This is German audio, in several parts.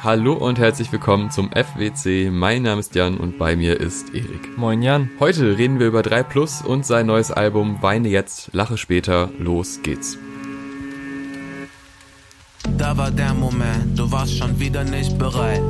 Hallo und herzlich willkommen zum FWC. Mein Name ist Jan und bei mir ist Erik. Moin Jan. Heute reden wir über 3 Plus und sein neues Album Weine jetzt, lache später. Los geht's. Da war der Moment, du warst schon wieder nicht bereit.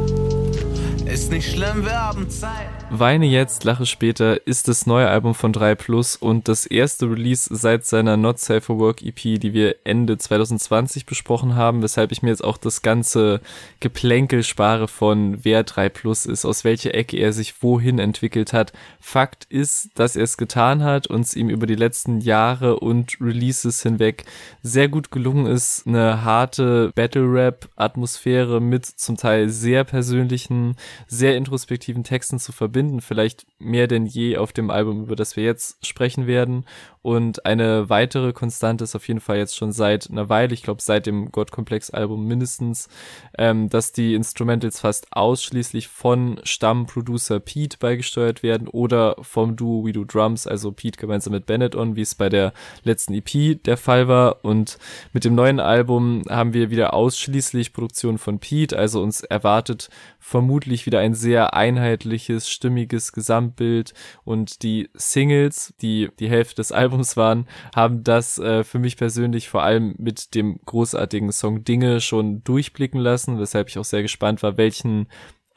Ist nicht schlimm, wir haben Zeit. Weine jetzt, lache später ist das neue Album von 3 Plus und das erste Release seit seiner Not Safe for Work EP, die wir Ende 2020 besprochen haben, weshalb ich mir jetzt auch das ganze Geplänkel spare von wer 3 Plus ist, aus welcher Ecke er sich wohin entwickelt hat. Fakt ist, dass er es getan hat und es ihm über die letzten Jahre und Releases hinweg sehr gut gelungen ist, eine harte Battle Rap Atmosphäre mit zum Teil sehr persönlichen, sehr introspektiven Texten zu verbinden vielleicht mehr denn je auf dem Album, über das wir jetzt sprechen werden. Und eine weitere Konstante ist auf jeden Fall jetzt schon seit einer Weile, ich glaube seit dem God-Komplex-Album mindestens, ähm, dass die Instrumentals fast ausschließlich von Stammproducer Pete beigesteuert werden oder vom Duo We Do Drums, also Pete gemeinsam mit Bennett on, wie es bei der letzten EP der Fall war. Und mit dem neuen Album haben wir wieder ausschließlich Produktion von Pete, also uns erwartet vermutlich wieder ein sehr einheitliches, stimmiges Gesamtbild und die Singles, die die Hälfte des Albums waren, haben das äh, für mich persönlich vor allem mit dem großartigen Song Dinge schon durchblicken lassen, weshalb ich auch sehr gespannt war, welchen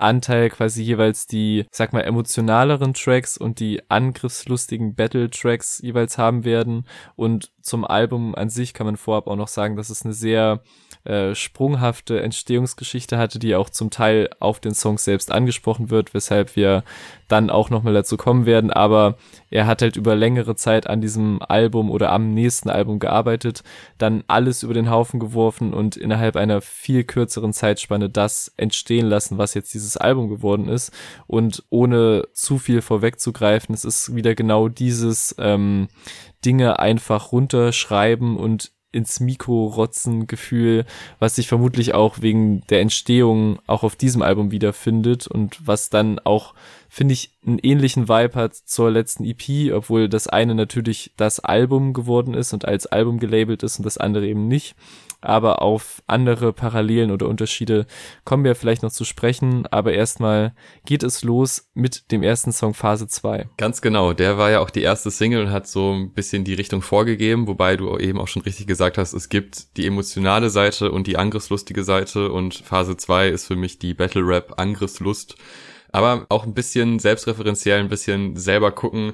Anteil quasi jeweils die, sag mal, emotionaleren Tracks und die angriffslustigen Battle-Tracks jeweils haben werden. Und zum Album an sich kann man vorab auch noch sagen, dass es eine sehr äh, sprunghafte Entstehungsgeschichte hatte, die auch zum Teil auf den Songs selbst angesprochen wird, weshalb wir dann auch nochmal dazu kommen werden. Aber er hat halt über längere Zeit an diesem Album oder am nächsten Album gearbeitet, dann alles über den Haufen geworfen und innerhalb einer viel kürzeren Zeitspanne das entstehen lassen, was jetzt dieses Album geworden ist. Und ohne zu viel vorwegzugreifen, es ist wieder genau dieses ähm, Dinge einfach runterschreiben und ins Mikro rotzen Gefühl, was sich vermutlich auch wegen der Entstehung auch auf diesem Album wiederfindet und was dann auch finde ich, einen ähnlichen Vibe hat zur letzten EP, obwohl das eine natürlich das Album geworden ist und als Album gelabelt ist und das andere eben nicht. Aber auf andere Parallelen oder Unterschiede kommen wir vielleicht noch zu sprechen. Aber erstmal geht es los mit dem ersten Song Phase 2. Ganz genau. Der war ja auch die erste Single und hat so ein bisschen die Richtung vorgegeben, wobei du eben auch schon richtig gesagt hast, es gibt die emotionale Seite und die angriffslustige Seite und Phase 2 ist für mich die Battle Rap Angriffslust aber auch ein bisschen selbstreferenziell, ein bisschen selber gucken,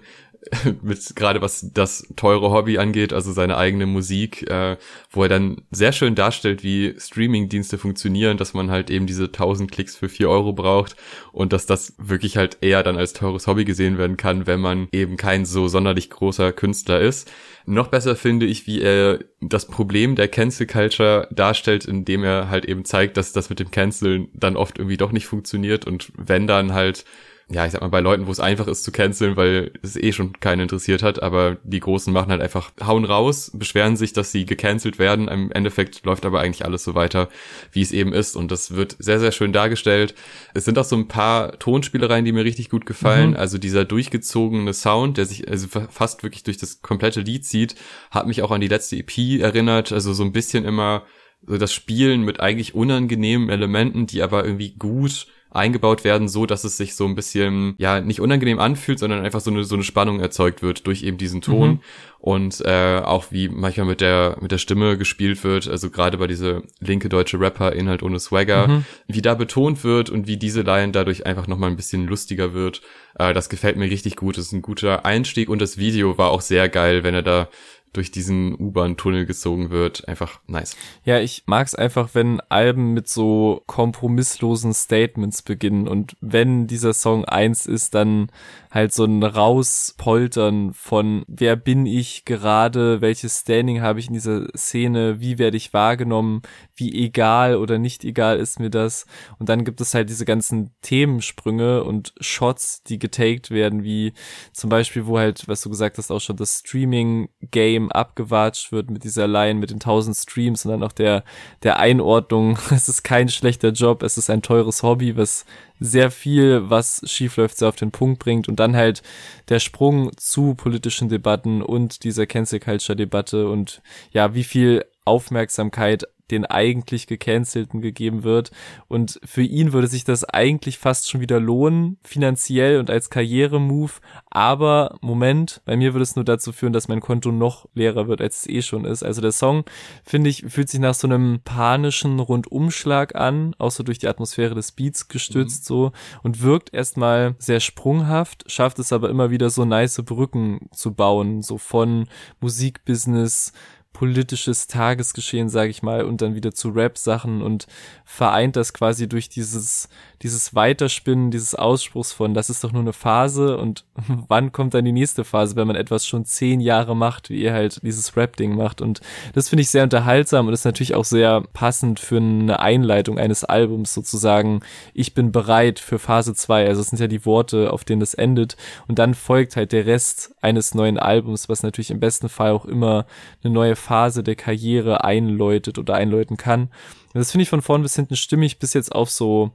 mit gerade was das teure Hobby angeht, also seine eigene Musik, äh, wo er dann sehr schön darstellt, wie Streaming-Dienste funktionieren, dass man halt eben diese 1000 Klicks für 4 Euro braucht und dass das wirklich halt eher dann als teures Hobby gesehen werden kann, wenn man eben kein so sonderlich großer Künstler ist. Noch besser finde ich, wie er das Problem der Cancel Culture darstellt, indem er halt eben zeigt, dass das mit dem Canceln dann oft irgendwie doch nicht funktioniert und wenn dann halt ja, ich sag mal, bei Leuten, wo es einfach ist zu canceln, weil es eh schon keinen interessiert hat, aber die Großen machen halt einfach, hauen raus, beschweren sich, dass sie gecancelt werden. Im Endeffekt läuft aber eigentlich alles so weiter, wie es eben ist. Und das wird sehr, sehr schön dargestellt. Es sind auch so ein paar Tonspielereien, die mir richtig gut gefallen. Mhm. Also dieser durchgezogene Sound, der sich also fast wirklich durch das komplette Lied zieht, hat mich auch an die letzte EP erinnert. Also so ein bisschen immer so das Spielen mit eigentlich unangenehmen Elementen, die aber irgendwie gut eingebaut werden, so dass es sich so ein bisschen, ja, nicht unangenehm anfühlt, sondern einfach so eine, so eine Spannung erzeugt wird durch eben diesen Ton. Mhm. Und äh, auch wie manchmal mit der, mit der Stimme gespielt wird, also gerade bei diese linke deutsche Rapper, Inhalt ohne Swagger, mhm. wie da betont wird und wie diese Line dadurch einfach nochmal ein bisschen lustiger wird. Äh, das gefällt mir richtig gut. Das ist ein guter Einstieg und das Video war auch sehr geil, wenn er da durch diesen U-Bahn-Tunnel gezogen wird. Einfach nice. Ja, ich mag es einfach, wenn Alben mit so kompromisslosen Statements beginnen und wenn dieser Song eins ist, dann halt so ein Rauspoltern von wer bin ich gerade, welches Standing habe ich in dieser Szene, wie werde ich wahrgenommen, wie egal oder nicht egal ist mir das. Und dann gibt es halt diese ganzen Themensprünge und Shots, die getaked werden, wie zum Beispiel, wo halt, was du gesagt hast, auch schon das Streaming-Game abgewatscht wird mit dieser Line, mit den tausend Streams und dann auch der, der Einordnung. Es ist kein schlechter Job, es ist ein teures Hobby, was sehr viel, was schiefläuft, sehr auf den Punkt bringt und dann halt der Sprung zu politischen Debatten und dieser Cancel Culture Debatte und ja, wie viel Aufmerksamkeit den eigentlich gecancelten gegeben wird. Und für ihn würde sich das eigentlich fast schon wieder lohnen, finanziell und als Karrieremove. Aber Moment, bei mir würde es nur dazu führen, dass mein Konto noch leerer wird, als es eh schon ist. Also der Song, finde ich, fühlt sich nach so einem panischen Rundumschlag an, auch so durch die Atmosphäre des Beats gestützt mhm. so und wirkt erstmal sehr sprunghaft, schafft es aber immer wieder so nice Brücken zu bauen, so von Musikbusiness politisches Tagesgeschehen, sage ich mal, und dann wieder zu Rap-Sachen und vereint das quasi durch dieses, dieses Weiterspinnen, dieses Ausspruchs von, das ist doch nur eine Phase und wann kommt dann die nächste Phase, wenn man etwas schon zehn Jahre macht, wie ihr halt dieses Rap-Ding macht. Und das finde ich sehr unterhaltsam und ist natürlich auch sehr passend für eine Einleitung eines Albums sozusagen, ich bin bereit für Phase zwei. Also es sind ja die Worte, auf denen das endet. Und dann folgt halt der Rest eines neuen Albums, was natürlich im besten Fall auch immer eine neue Phase der Karriere einläutet oder einläuten kann. das finde ich von vorn bis hinten stimmig, bis jetzt auf so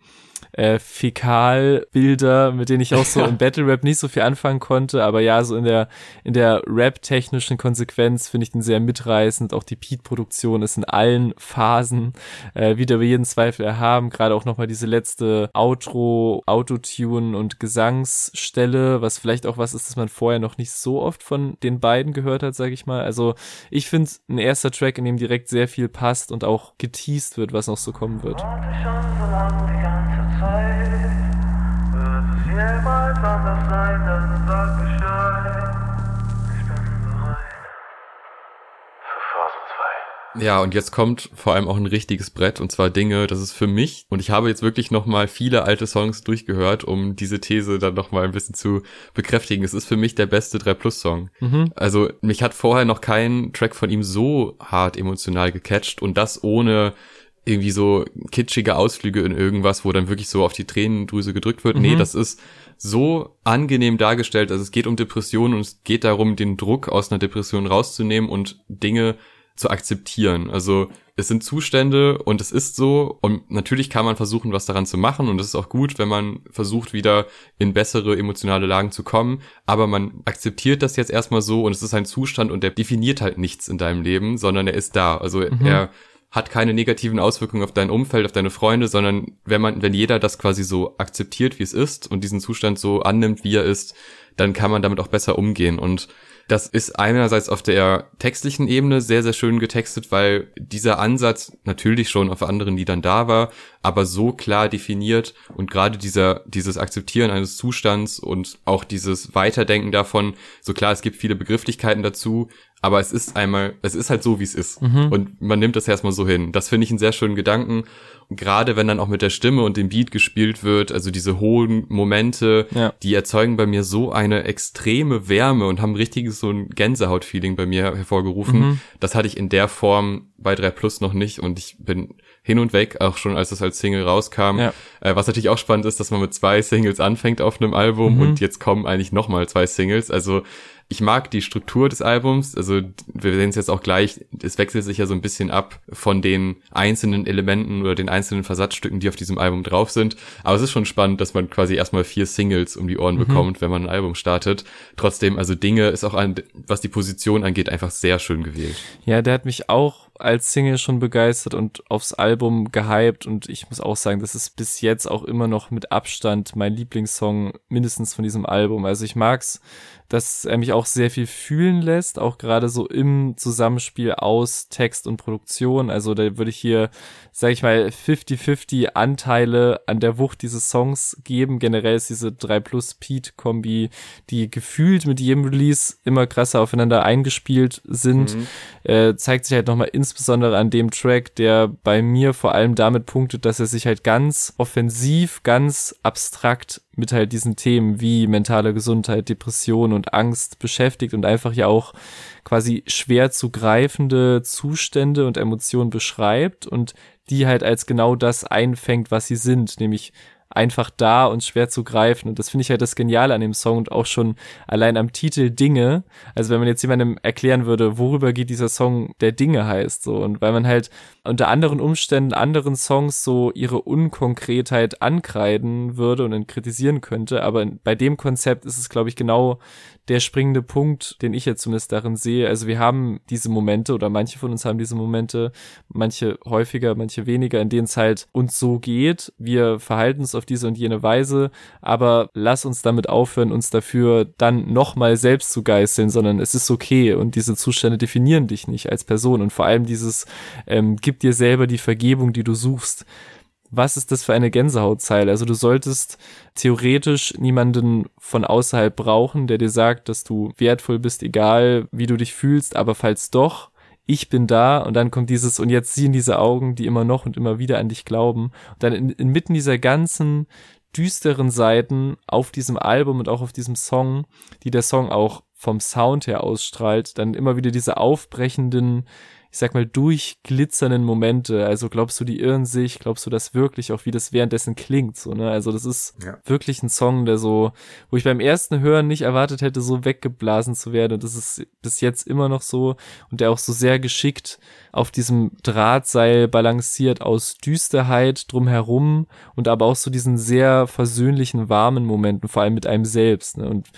äh, Fäkalbilder, mit denen ich auch so im Battle Rap nicht so viel anfangen konnte, aber ja, so in der in der Rap-technischen Konsequenz finde ich den sehr mitreißend. Auch die Beat-Produktion ist in allen Phasen äh, wieder über jeden Zweifel erhaben. Gerade auch nochmal diese letzte Outro, Autotune und Gesangsstelle, was vielleicht auch was ist, das man vorher noch nicht so oft von den beiden gehört hat, sage ich mal. Also ich finde ein erster Track, in dem direkt sehr viel passt und auch geteased wird, was noch so kommen wird. Zeit. Wird es jemals anders sein, dann sag Bescheid. Ich bin bereit für Phase 2. Ja, und jetzt kommt vor allem auch ein richtiges Brett und zwar Dinge, das ist für mich und ich habe jetzt wirklich nochmal viele alte Songs durchgehört, um diese These dann nochmal ein bisschen zu bekräftigen. Es ist für mich der beste 3 Plus Song. Mhm. Also mich hat vorher noch kein Track von ihm so hart emotional gecatcht und das ohne irgendwie so kitschige Ausflüge in irgendwas, wo dann wirklich so auf die Tränendrüse gedrückt wird. Mhm. Nee, das ist so angenehm dargestellt. Also es geht um Depressionen und es geht darum, den Druck aus einer Depression rauszunehmen und Dinge zu akzeptieren. Also es sind Zustände und es ist so und natürlich kann man versuchen, was daran zu machen und es ist auch gut, wenn man versucht, wieder in bessere emotionale Lagen zu kommen, aber man akzeptiert das jetzt erstmal so und es ist ein Zustand und der definiert halt nichts in deinem Leben, sondern er ist da. Also mhm. er hat keine negativen Auswirkungen auf dein Umfeld, auf deine Freunde, sondern wenn man, wenn jeder das quasi so akzeptiert, wie es ist und diesen Zustand so annimmt, wie er ist, dann kann man damit auch besser umgehen. Und das ist einerseits auf der textlichen Ebene sehr, sehr schön getextet, weil dieser Ansatz natürlich schon auf anderen Liedern da war, aber so klar definiert und gerade dieser, dieses Akzeptieren eines Zustands und auch dieses Weiterdenken davon, so klar, es gibt viele Begrifflichkeiten dazu, aber es ist einmal, es ist halt so, wie es ist. Mhm. Und man nimmt das erstmal so hin. Das finde ich einen sehr schönen Gedanken. Gerade wenn dann auch mit der Stimme und dem Beat gespielt wird, also diese hohen Momente, ja. die erzeugen bei mir so eine extreme Wärme und haben richtiges so ein Gänsehaut-Feeling bei mir hervorgerufen. Mhm. Das hatte ich in der Form bei 3 Plus noch nicht und ich bin hin und weg, auch schon als das als Single rauskam. Ja. Äh, was natürlich auch spannend ist, dass man mit zwei Singles anfängt auf einem Album mhm. und jetzt kommen eigentlich nochmal zwei Singles. Also ich mag die Struktur des Albums, also wir sehen es jetzt auch gleich, es wechselt sich ja so ein bisschen ab von den einzelnen Elementen oder den einzelnen Versatzstücken, die auf diesem Album drauf sind. Aber es ist schon spannend, dass man quasi erstmal vier Singles um die Ohren mhm. bekommt, wenn man ein Album startet. Trotzdem, also Dinge ist auch an, was die Position angeht, einfach sehr schön gewählt. Ja, der hat mich auch als Single schon begeistert und aufs Album gehypt und ich muss auch sagen, das ist bis jetzt auch immer noch mit Abstand mein Lieblingssong mindestens von diesem Album. Also ich mag's dass er mich auch sehr viel fühlen lässt, auch gerade so im Zusammenspiel aus Text und Produktion. Also da würde ich hier, sag ich mal, 50-50 Anteile an der Wucht dieses Songs geben. Generell ist diese 3 Plus Pete Kombi, die gefühlt mit jedem Release immer krasser aufeinander eingespielt sind, mhm. äh, zeigt sich halt nochmal insbesondere an dem Track, der bei mir vor allem damit punktet, dass er sich halt ganz offensiv, ganz abstrakt mit halt diesen Themen wie mentale Gesundheit, Depression und Angst beschäftigt und einfach ja auch quasi schwer zu greifende Zustände und Emotionen beschreibt und die halt als genau das einfängt, was sie sind, nämlich einfach da und schwer zu greifen. Und das finde ich halt das Geniale an dem Song und auch schon allein am Titel Dinge. Also wenn man jetzt jemandem erklären würde, worüber geht dieser Song, der Dinge heißt, so. Und weil man halt unter anderen Umständen anderen Songs so ihre Unkonkretheit ankreiden würde und kritisieren könnte. Aber bei dem Konzept ist es, glaube ich, genau der springende Punkt, den ich jetzt zumindest darin sehe. Also wir haben diese Momente oder manche von uns haben diese Momente, manche häufiger, manche weniger, in denen es halt uns so geht. Wir verhalten uns auf diese und jene Weise, aber lass uns damit aufhören, uns dafür dann nochmal selbst zu geißeln, sondern es ist okay und diese Zustände definieren dich nicht als Person und vor allem dieses ähm, gib dir selber die Vergebung, die du suchst was ist das für eine Gänsehautzeile? Also du solltest theoretisch niemanden von außerhalb brauchen, der dir sagt, dass du wertvoll bist, egal wie du dich fühlst, aber falls doch, ich bin da und dann kommt dieses und jetzt siehen diese Augen, die immer noch und immer wieder an dich glauben. Und dann in, inmitten dieser ganzen düsteren Seiten auf diesem Album und auch auf diesem Song, die der Song auch vom Sound her ausstrahlt, dann immer wieder diese aufbrechenden ich sag mal, durchglitzernden Momente. Also glaubst du, die irren sich? Glaubst du das wirklich auch, wie das währenddessen klingt? So, ne? Also das ist ja. wirklich ein Song, der so, wo ich beim ersten Hören nicht erwartet hätte, so weggeblasen zu werden. Und das ist bis jetzt immer noch so. Und der auch so sehr geschickt auf diesem Drahtseil balanciert aus Düsterheit drumherum und aber auch so diesen sehr versöhnlichen, warmen Momenten, vor allem mit einem selbst. Ne? Und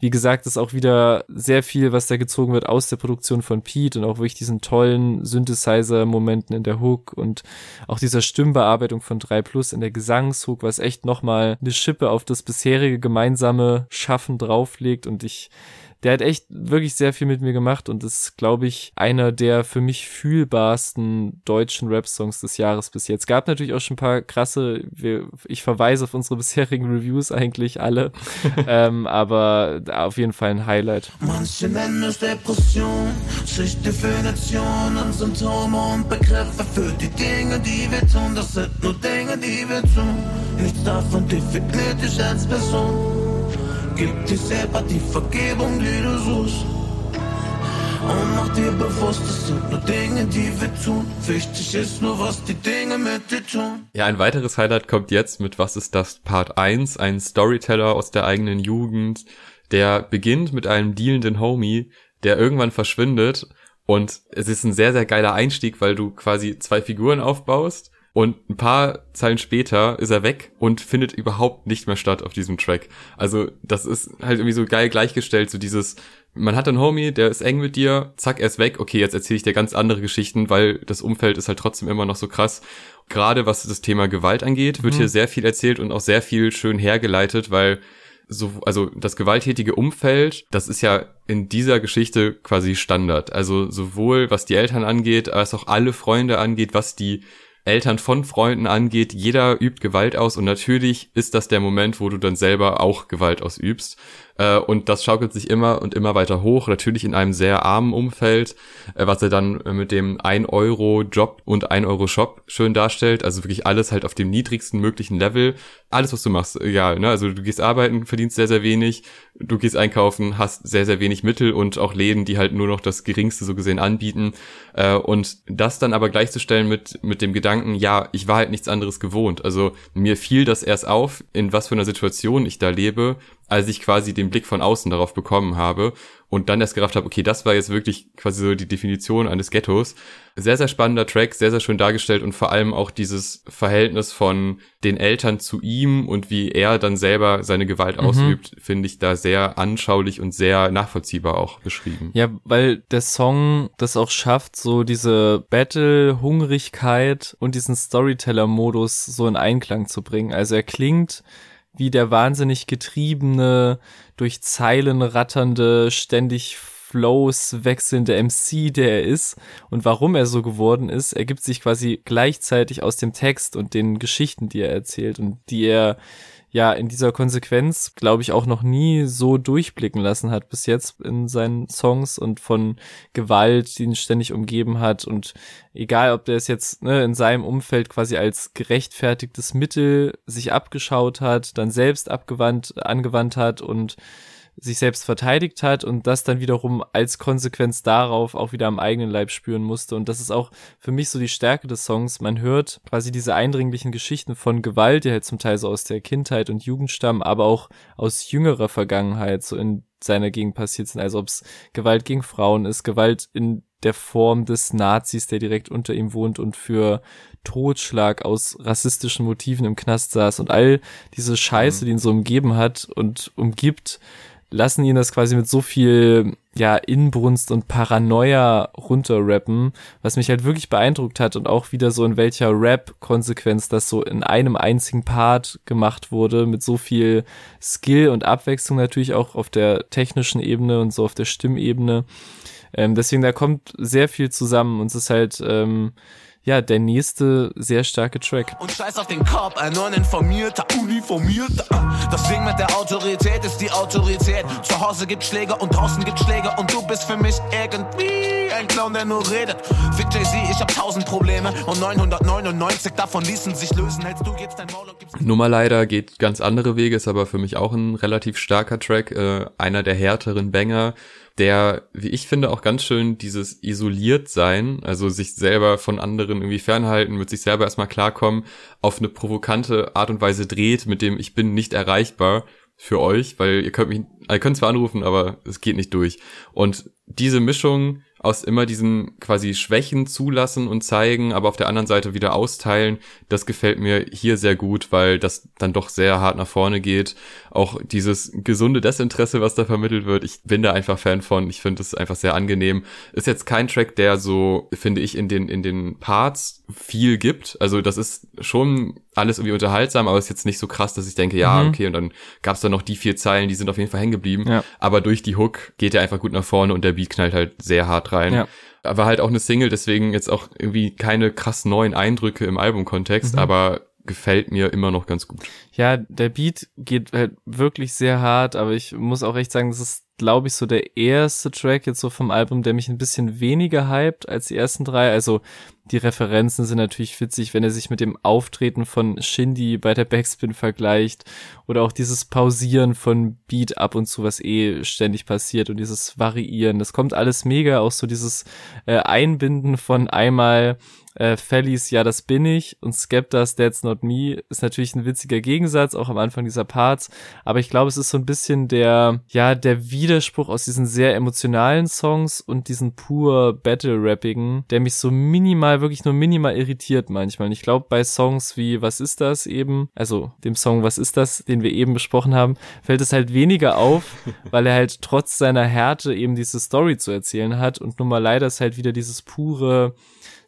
wie gesagt, ist auch wieder sehr viel, was da gezogen wird aus der Produktion von Pete und auch wirklich diesen tollen Synthesizer-Momenten in der Hook und auch dieser Stimmbearbeitung von 3 Plus in der Gesangshook, was echt nochmal eine Schippe auf das bisherige gemeinsame Schaffen drauflegt. Und ich der hat echt wirklich sehr viel mit mir gemacht und ist, glaube ich, einer der für mich fühlbarsten deutschen Rap-Songs des Jahres bis jetzt. Gab natürlich auch schon ein paar krasse, wir, ich verweise auf unsere bisherigen Reviews eigentlich alle, ähm, aber auf jeden Fall ein Highlight. Manche nennen es Depression, Schichtdefinition und Symptome und Begriffe für die Dinge, die wir tun. Das sind nur Dinge, die wir tun. Nichts davon definiert dich als Person. Gib dir selber die Vergebung, die du suchst. Und mach dir bewusst, es sind nur Dinge, die wir tun. Wichtig ist nur, was die Dinge mit dir tun. Ja, ein weiteres Highlight kommt jetzt mit Was ist das Part 1? Ein Storyteller aus der eigenen Jugend, der beginnt mit einem dealenden Homie, der irgendwann verschwindet. Und es ist ein sehr, sehr geiler Einstieg, weil du quasi zwei Figuren aufbaust und ein paar Zeilen später ist er weg und findet überhaupt nicht mehr statt auf diesem Track. Also das ist halt irgendwie so geil gleichgestellt, so dieses, man hat einen Homie, der ist eng mit dir, zack, er ist weg, okay, jetzt erzähle ich dir ganz andere Geschichten, weil das Umfeld ist halt trotzdem immer noch so krass. Gerade was das Thema Gewalt angeht, wird mhm. hier sehr viel erzählt und auch sehr viel schön hergeleitet, weil so, also das gewalttätige Umfeld, das ist ja in dieser Geschichte quasi Standard. Also sowohl was die Eltern angeht, als auch alle Freunde angeht, was die Eltern von Freunden angeht. Jeder übt Gewalt aus und natürlich ist das der Moment, wo du dann selber auch Gewalt ausübst. Äh, und das schaukelt sich immer und immer weiter hoch, natürlich in einem sehr armen Umfeld, äh, was er dann mit dem 1-Euro-Job und 1-Euro-Shop schön darstellt. Also wirklich alles halt auf dem niedrigsten möglichen Level. Alles, was du machst, egal. Ne? Also du gehst arbeiten, verdienst sehr, sehr wenig, du gehst einkaufen, hast sehr, sehr wenig Mittel und auch Läden, die halt nur noch das Geringste so gesehen anbieten. Äh, und das dann aber gleichzustellen mit, mit dem Gedanken, ja, ich war halt nichts anderes gewohnt. Also mir fiel das erst auf, in was für einer Situation ich da lebe als ich quasi den Blick von außen darauf bekommen habe und dann erst gerafft habe, okay, das war jetzt wirklich quasi so die Definition eines Ghettos. Sehr, sehr spannender Track, sehr, sehr schön dargestellt und vor allem auch dieses Verhältnis von den Eltern zu ihm und wie er dann selber seine Gewalt mhm. ausübt, finde ich da sehr anschaulich und sehr nachvollziehbar auch beschrieben. Ja, weil der Song das auch schafft, so diese Battle-Hungrigkeit und diesen Storyteller-Modus so in Einklang zu bringen. Also er klingt wie der wahnsinnig getriebene, durch Zeilen ratternde, ständig Flows wechselnde MC, der er ist und warum er so geworden ist, ergibt sich quasi gleichzeitig aus dem Text und den Geschichten, die er erzählt und die er ja in dieser Konsequenz, glaube ich, auch noch nie so durchblicken lassen hat bis jetzt in seinen Songs und von Gewalt, die ihn ständig umgeben hat. Und egal, ob der es jetzt ne, in seinem Umfeld quasi als gerechtfertigtes Mittel sich abgeschaut hat, dann selbst abgewandt, angewandt hat und sich selbst verteidigt hat und das dann wiederum als Konsequenz darauf auch wieder am eigenen Leib spüren musste. Und das ist auch für mich so die Stärke des Songs. Man hört quasi diese eindringlichen Geschichten von Gewalt, die halt zum Teil so aus der Kindheit und Jugend stammen, aber auch aus jüngerer Vergangenheit, so in seiner Gegend passiert sind. Also ob es Gewalt gegen Frauen ist, Gewalt in der Form des Nazis, der direkt unter ihm wohnt und für Totschlag aus rassistischen Motiven im Knast saß und all diese Scheiße, mhm. die ihn so umgeben hat und umgibt, lassen ihn das quasi mit so viel ja Inbrunst und Paranoia runterrappen, was mich halt wirklich beeindruckt hat und auch wieder so in welcher Rap-Konsequenz das so in einem einzigen Part gemacht wurde, mit so viel Skill und Abwechslung natürlich auch auf der technischen Ebene und so auf der Stimmebene. Ähm, deswegen da kommt sehr viel zusammen und es ist halt ähm, ja, der nächste sehr starke Track. Und scheiß auf den Korb, ein uninformierter, uniformierter. Das Ding mit der Autorität ist die Autorität. Zu Hause gibt Schläger und draußen gibt Schläger und du bist für mich irgendwie ein Clown, der nur redet. Fick Jay-Z, ich hab tausend Probleme und 999 davon ließen sich lösen. Hältst du jetzt dein Maul und gibst Nummer leider geht ganz andere Wege, ist aber für mich auch ein relativ starker Track, äh, einer der härteren Banger der, wie ich finde, auch ganz schön dieses isoliert sein, also sich selber von anderen irgendwie fernhalten, mit sich selber erstmal klarkommen, auf eine provokante Art und Weise dreht, mit dem ich bin nicht erreichbar für euch, weil ihr könnt mich, ihr könnt zwar anrufen, aber es geht nicht durch. Und diese Mischung aus immer diesen quasi Schwächen zulassen und zeigen, aber auf der anderen Seite wieder austeilen, das gefällt mir hier sehr gut, weil das dann doch sehr hart nach vorne geht. Auch dieses gesunde Desinteresse, was da vermittelt wird, ich bin da einfach Fan von. Ich finde es einfach sehr angenehm. Ist jetzt kein Track, der so, finde ich, in den, in den Parts viel gibt. Also das ist schon alles irgendwie unterhaltsam, aber ist jetzt nicht so krass, dass ich denke, ja, mhm. okay, und dann gab's da noch die vier Zeilen, die sind auf jeden Fall hängen geblieben. Ja. Aber durch die Hook geht er einfach gut nach vorne und der Beat knallt halt sehr hart rein. Ja. Aber halt auch eine Single, deswegen jetzt auch irgendwie keine krass neuen Eindrücke im Albumkontext, mhm. aber gefällt mir immer noch ganz gut. Ja, der Beat geht halt wirklich sehr hart, aber ich muss auch echt sagen, das ist, glaube ich, so der erste Track jetzt so vom Album, der mich ein bisschen weniger hypt als die ersten drei. Also die Referenzen sind natürlich witzig, wenn er sich mit dem Auftreten von Shindy bei der Backspin vergleicht oder auch dieses Pausieren von Beat ab und zu, was eh ständig passiert und dieses Variieren. Das kommt alles mega, auch so dieses äh, Einbinden von einmal äh, Fellys Ja, das bin ich und Skeptas That's Not Me ist natürlich ein witziger Gegensatz, auch am Anfang dieser Parts, aber ich glaube, es ist so ein bisschen der, ja, der Widerspruch aus diesen sehr emotionalen Songs und diesen pur Battle-Rappigen, der mich so minimal, wirklich nur minimal irritiert manchmal. Und ich glaube, bei Songs wie Was ist das eben, also dem Song Was ist das, den wir eben besprochen haben, fällt es halt weniger auf, weil er halt trotz seiner Härte eben diese Story zu erzählen hat und nun mal leider ist halt wieder dieses pure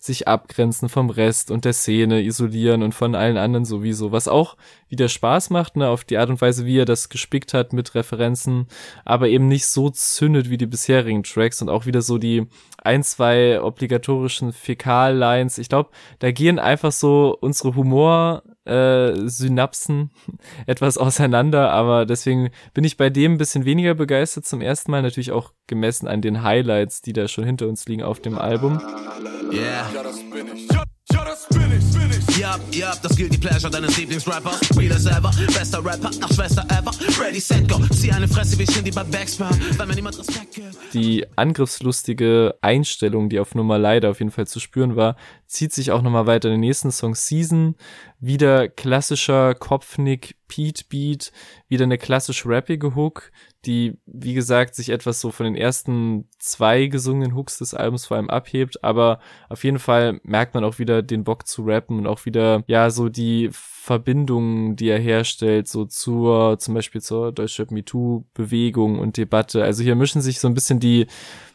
sich abgrenzen vom Rest und der Szene, isolieren und von allen anderen sowieso, was auch wieder Spaß macht, ne, auf die Art und Weise, wie er das gespickt hat mit Referenzen, aber eben nicht so zündet wie die bisherigen Tracks und auch wieder so die ein, zwei obligatorischen Fäkal-Lines. Ich glaube, da gehen einfach so unsere Humor äh, Synapsen etwas auseinander, aber deswegen bin ich bei dem ein bisschen weniger begeistert zum ersten Mal, natürlich auch gemessen an den Highlights, die da schon hinter uns liegen auf dem Album. Yeah. Ja, das bin ich. Ja, ja das bin ich. Ja, ja, das gilt die Pleasure deines Lieblingsrappers. As ever, bester Rapper nach Schwester ever. Ready, set, go. Zieh eine Fresse wie Shindy bei Backspur, weil mir niemand Respekt gibt. Die angriffslustige Einstellung, die auf Nummer leider auf jeden Fall zu spüren war, zieht sich auch nochmal weiter in den nächsten Song Season. Wieder klassischer Kopfnick Pete Beat, wieder eine klassisch rappige Hook, die, wie gesagt, sich etwas so von den ersten zwei gesungenen Hooks des Albums vor allem abhebt, aber auf jeden Fall merkt man auch wieder den Bock zu rappen und auch wieder, ja, so die Verbindungen, die er herstellt, so zur, zum Beispiel zur Deutschrap MeToo Bewegung und Debatte. Also hier mischen sich so ein bisschen die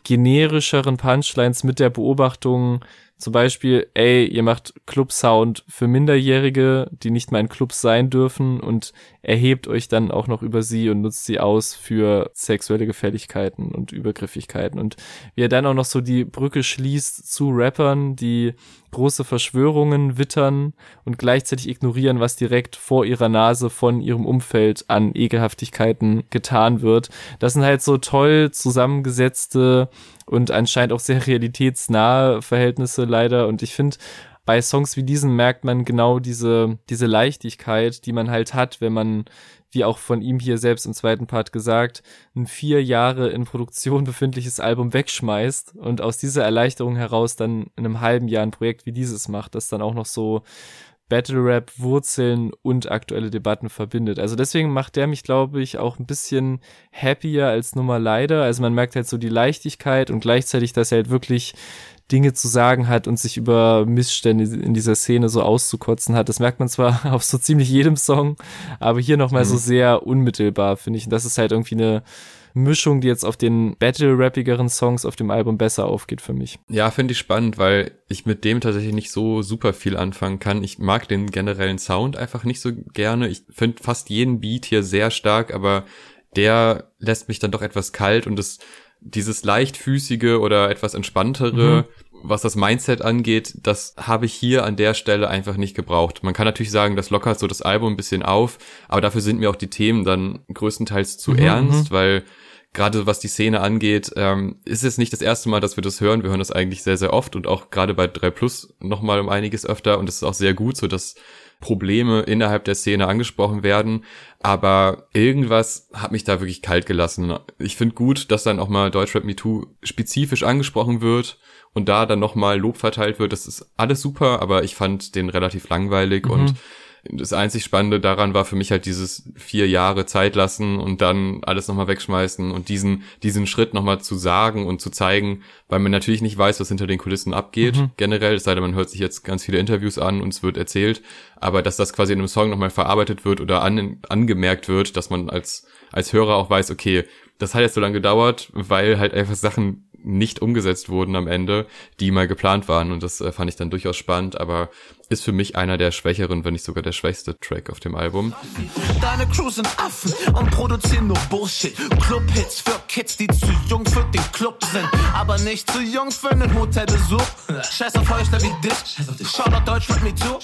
generischeren Punchlines mit der Beobachtung, zum Beispiel, ey, ihr macht Club-Sound für Minderjährige, die nicht mal in Clubs sein dürfen und erhebt euch dann auch noch über sie und nutzt sie aus für sexuelle Gefälligkeiten und Übergriffigkeiten. Und wie er dann auch noch so die Brücke schließt zu Rappern, die große Verschwörungen wittern und gleichzeitig ignorieren, was direkt vor ihrer Nase von ihrem Umfeld an Ekelhaftigkeiten getan wird. Das sind halt so toll zusammengesetzte und anscheinend auch sehr realitätsnahe Verhältnisse leider. Und ich finde, bei Songs wie diesen merkt man genau diese, diese Leichtigkeit, die man halt hat, wenn man wie auch von ihm hier selbst im zweiten Part gesagt, ein vier Jahre in Produktion befindliches Album wegschmeißt und aus dieser Erleichterung heraus dann in einem halben Jahr ein Projekt wie dieses macht, das dann auch noch so Battle Rap Wurzeln und aktuelle Debatten verbindet. Also deswegen macht der mich, glaube ich, auch ein bisschen happier als Nummer leider. Also man merkt halt so die Leichtigkeit und gleichzeitig, dass er halt wirklich Dinge zu sagen hat und sich über Missstände in dieser Szene so auszukotzen hat. Das merkt man zwar auf so ziemlich jedem Song, aber hier nochmal mhm. so sehr unmittelbar, finde ich. Und das ist halt irgendwie eine Mischung, die jetzt auf den battle-rappigeren Songs auf dem Album besser aufgeht für mich. Ja, finde ich spannend, weil ich mit dem tatsächlich nicht so super viel anfangen kann. Ich mag den generellen Sound einfach nicht so gerne. Ich finde fast jeden Beat hier sehr stark, aber der lässt mich dann doch etwas kalt und das dieses leichtfüßige oder etwas entspanntere, mhm. was das Mindset angeht, das habe ich hier an der Stelle einfach nicht gebraucht. Man kann natürlich sagen, das lockert so das Album ein bisschen auf, aber dafür sind mir auch die Themen dann größtenteils zu mhm. ernst, mhm. weil gerade was die Szene angeht, ähm, ist es nicht das erste Mal, dass wir das hören. Wir hören das eigentlich sehr, sehr oft und auch gerade bei 3 Plus nochmal um einiges öfter und es ist auch sehr gut, so dass Probleme innerhalb der Szene angesprochen werden. Aber irgendwas hat mich da wirklich kalt gelassen. Ich finde gut, dass dann auch mal Deutschrap Me Too spezifisch angesprochen wird und da dann nochmal Lob verteilt wird. Das ist alles super, aber ich fand den relativ langweilig mhm. und das einzig Spannende daran war für mich halt dieses vier Jahre Zeit lassen und dann alles nochmal wegschmeißen und diesen, diesen Schritt nochmal zu sagen und zu zeigen, weil man natürlich nicht weiß, was hinter den Kulissen abgeht, mhm. generell, es sei denn, man hört sich jetzt ganz viele Interviews an und es wird erzählt, aber dass das quasi in einem Song nochmal verarbeitet wird oder an, angemerkt wird, dass man als, als Hörer auch weiß, okay, das hat jetzt so lange gedauert, weil halt einfach Sachen nicht umgesetzt wurden am Ende, die mal geplant waren. Und das äh, fand ich dann durchaus spannend, aber ist für mich einer der schwächeren, wenn nicht sogar der schwächste Track auf dem Album. Deine Crew sind Affen und produzieren nur Bullshit. Clubhits für Kids, die zu jung für den Club sind, aber nicht zu jung für einen Hotelbesuch. Scheiß auf Heuchler wie dich. Schau nach Deutschland mit zu.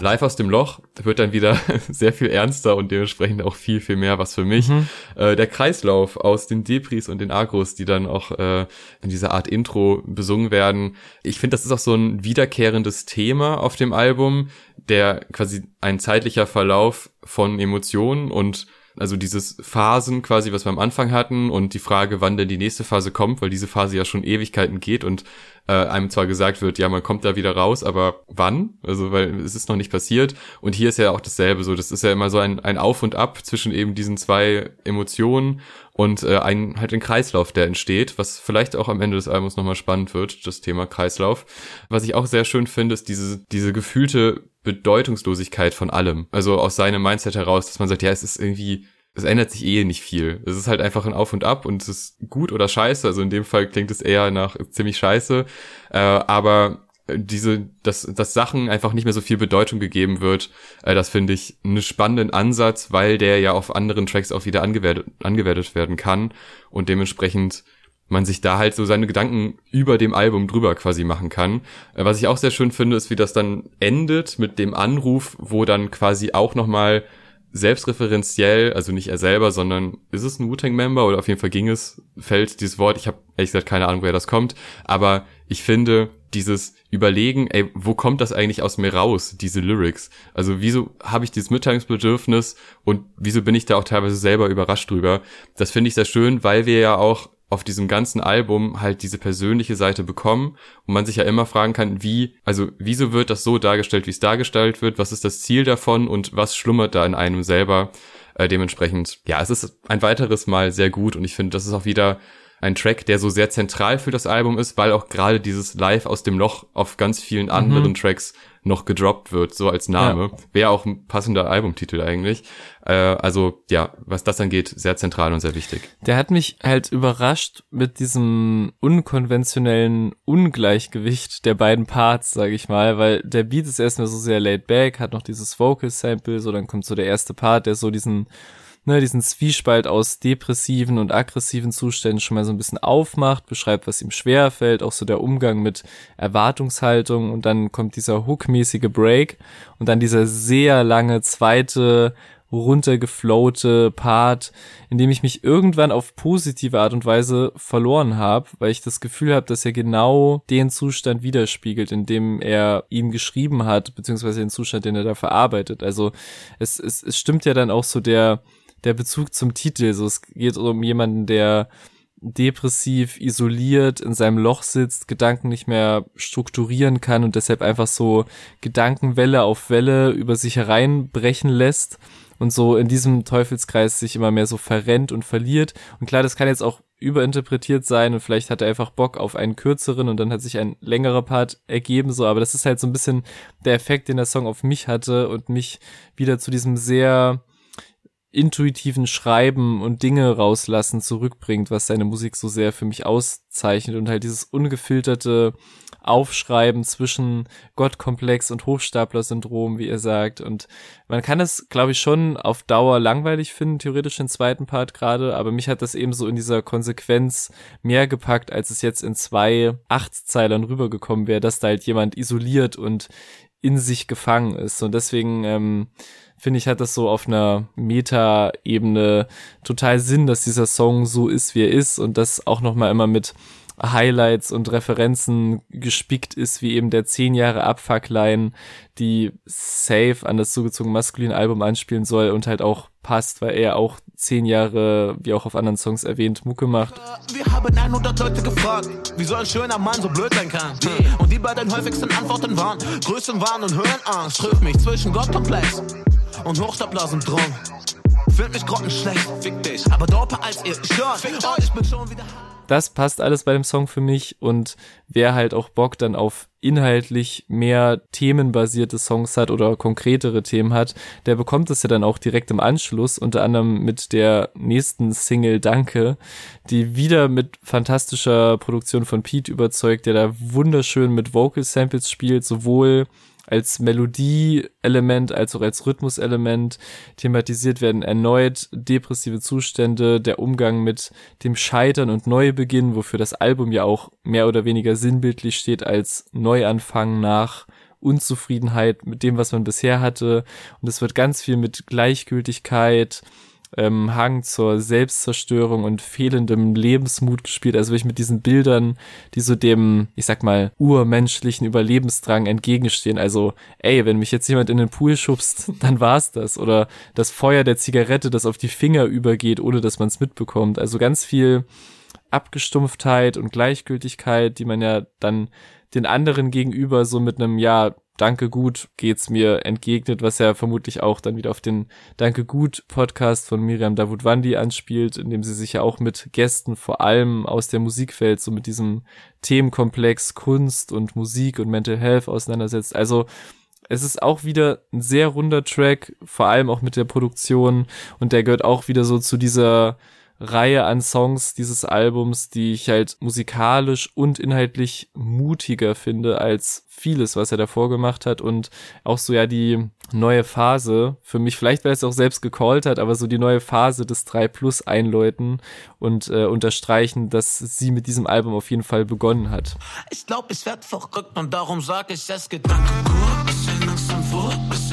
Live aus dem Loch wird dann wieder sehr viel ernster und dementsprechend auch viel, viel mehr was für mich. Mhm. Äh, der Kreislauf aus den Depris und den Agros, die dann auch äh, in dieser Art Intro besungen werden. Ich finde, das ist auch so ein wiederkehrendes Thema auf dem Album, der quasi ein zeitlicher Verlauf von Emotionen und also dieses Phasen quasi, was wir am Anfang hatten und die Frage, wann denn die nächste Phase kommt, weil diese Phase ja schon Ewigkeiten geht und äh, einem zwar gesagt wird, ja, man kommt da wieder raus, aber wann? Also, weil es ist noch nicht passiert. Und hier ist ja auch dasselbe so. Das ist ja immer so ein, ein Auf und Ab zwischen eben diesen zwei Emotionen und äh, ein halt ein Kreislauf, der entsteht, was vielleicht auch am Ende des Albums nochmal spannend wird, das Thema Kreislauf. Was ich auch sehr schön finde, ist diese, diese gefühlte Bedeutungslosigkeit von allem. Also aus seinem Mindset heraus, dass man sagt, ja, es ist irgendwie, es ändert sich eh nicht viel. Es ist halt einfach ein Auf und Ab und es ist gut oder scheiße. Also in dem Fall klingt es eher nach ziemlich scheiße. Äh, aber diese, dass, dass Sachen einfach nicht mehr so viel Bedeutung gegeben wird, äh, das finde ich einen spannenden Ansatz, weil der ja auf anderen Tracks auch wieder angewertet, angewertet werden kann und dementsprechend man sich da halt so seine Gedanken über dem Album drüber quasi machen kann. Äh, was ich auch sehr schön finde, ist, wie das dann endet mit dem Anruf, wo dann quasi auch nochmal selbstreferenziell, also nicht er selber, sondern ist es ein Wu-Tang-Member oder auf jeden Fall ging es, fällt dieses Wort, ich habe ehrlich gesagt keine Ahnung, woher das kommt, aber ich finde dieses Überlegen, ey, wo kommt das eigentlich aus mir raus, diese Lyrics? Also wieso habe ich dieses Mitteilungsbedürfnis und wieso bin ich da auch teilweise selber überrascht drüber? Das finde ich sehr schön, weil wir ja auch auf diesem ganzen Album halt diese persönliche Seite bekommen und man sich ja immer fragen kann, wie, also wieso wird das so dargestellt, wie es dargestellt wird, was ist das Ziel davon und was schlummert da in einem selber? Äh, dementsprechend, ja, es ist ein weiteres Mal sehr gut und ich finde, das ist auch wieder ein Track, der so sehr zentral für das Album ist, weil auch gerade dieses Live aus dem Loch auf ganz vielen anderen mhm. Tracks noch gedroppt wird, so als Name. Ja. Wäre auch ein passender Albumtitel eigentlich. Äh, also ja, was das angeht, sehr zentral und sehr wichtig. Der hat mich halt überrascht mit diesem unkonventionellen Ungleichgewicht der beiden Parts, sage ich mal, weil der Beat ist erstmal so sehr laid back, hat noch dieses Vocal Sample, so dann kommt so der erste Part, der so diesen ne, diesen Zwiespalt aus depressiven und aggressiven Zuständen schon mal so ein bisschen aufmacht, beschreibt, was ihm schwer fällt, auch so der Umgang mit Erwartungshaltung und dann kommt dieser hookmäßige Break und dann dieser sehr lange zweite runtergeflowte Part, in dem ich mich irgendwann auf positive Art und Weise verloren habe, weil ich das Gefühl habe, dass er genau den Zustand widerspiegelt, in dem er ihn geschrieben hat, beziehungsweise den Zustand, den er da verarbeitet. Also es, es, es stimmt ja dann auch so der, der Bezug zum Titel. So, es geht um jemanden, der depressiv, isoliert in seinem Loch sitzt, Gedanken nicht mehr strukturieren kann und deshalb einfach so Gedankenwelle auf Welle über sich hereinbrechen lässt und so in diesem Teufelskreis sich immer mehr so verrennt und verliert. Und klar, das kann jetzt auch überinterpretiert sein und vielleicht hat er einfach Bock auf einen kürzeren und dann hat sich ein längerer Part ergeben, so, aber das ist halt so ein bisschen der Effekt, den der Song auf mich hatte und mich wieder zu diesem sehr intuitiven Schreiben und Dinge rauslassen zurückbringt, was seine Musik so sehr für mich auszeichnet und halt dieses ungefilterte Aufschreiben zwischen Gottkomplex und Hochstapler-Syndrom, wie er sagt. Und man kann es, glaube ich, schon auf Dauer langweilig finden, theoretisch den zweiten Part gerade, aber mich hat das eben so in dieser Konsequenz mehr gepackt, als es jetzt in zwei Achtzeilern rübergekommen wäre, dass da halt jemand isoliert und in sich gefangen ist. Und deswegen ähm, finde ich, hat das so auf einer Meta-Ebene total Sinn, dass dieser Song so ist, wie er ist und das auch nochmal immer mit Highlights und Referenzen gespickt ist, wie eben der 10 Jahre Abfuckline, die safe an das zugezogene maskuline Album anspielen soll und halt auch passt, weil er auch 10 Jahre, wie auch auf anderen Songs erwähnt, Mucke macht. Wir haben 100 Leute gefragt, wie ein schöner Mann so blöd sein kann. Und die bei den häufigsten Antworten waren, Größenwahn und Höhenangst, trifft mich zwischen Gottkomplex und Hochstapler-Syndrom. Find mich grottenschlecht, fick dich, aber doper als ihr. Stört, fickt euch, ich bin schon wieder das passt alles bei dem Song für mich und wer halt auch Bock dann auf inhaltlich mehr themenbasierte Songs hat oder konkretere Themen hat, der bekommt es ja dann auch direkt im Anschluss, unter anderem mit der nächsten Single Danke, die wieder mit fantastischer Produktion von Pete überzeugt, der da wunderschön mit Vocal Samples spielt, sowohl als Melodie-Element als auch als Rhythmus-Element thematisiert werden erneut depressive Zustände, der Umgang mit dem Scheitern und Neubeginn, wofür das Album ja auch mehr oder weniger sinnbildlich steht als Neuanfang nach Unzufriedenheit mit dem, was man bisher hatte. Und es wird ganz viel mit Gleichgültigkeit, ähm, Hang zur Selbstzerstörung und fehlendem Lebensmut gespielt. Also wirklich mit diesen Bildern, die so dem, ich sag mal, urmenschlichen Überlebensdrang entgegenstehen. Also, ey, wenn mich jetzt jemand in den Pool schubst, dann war's das. Oder das Feuer der Zigarette, das auf die Finger übergeht, ohne dass man es mitbekommt. Also ganz viel Abgestumpftheit und Gleichgültigkeit, die man ja dann den anderen gegenüber so mit einem, ja, Danke gut geht's mir entgegnet, was ja vermutlich auch dann wieder auf den Danke gut Podcast von Miriam Davutwandi anspielt, in dem sie sich ja auch mit Gästen vor allem aus der Musikwelt so mit diesem Themenkomplex Kunst und Musik und Mental Health auseinandersetzt. Also es ist auch wieder ein sehr runder Track, vor allem auch mit der Produktion und der gehört auch wieder so zu dieser Reihe an Songs dieses Albums, die ich halt musikalisch und inhaltlich mutiger finde als vieles, was er davor gemacht hat und auch so ja die neue Phase für mich, vielleicht weil er es auch selbst gecallt hat, aber so die neue Phase des 3 Plus einläuten und äh, unterstreichen, dass sie mit diesem Album auf jeden Fall begonnen hat. Ich glaube, ich werd verrückt und darum sag ich es Gedanken gut, bisschen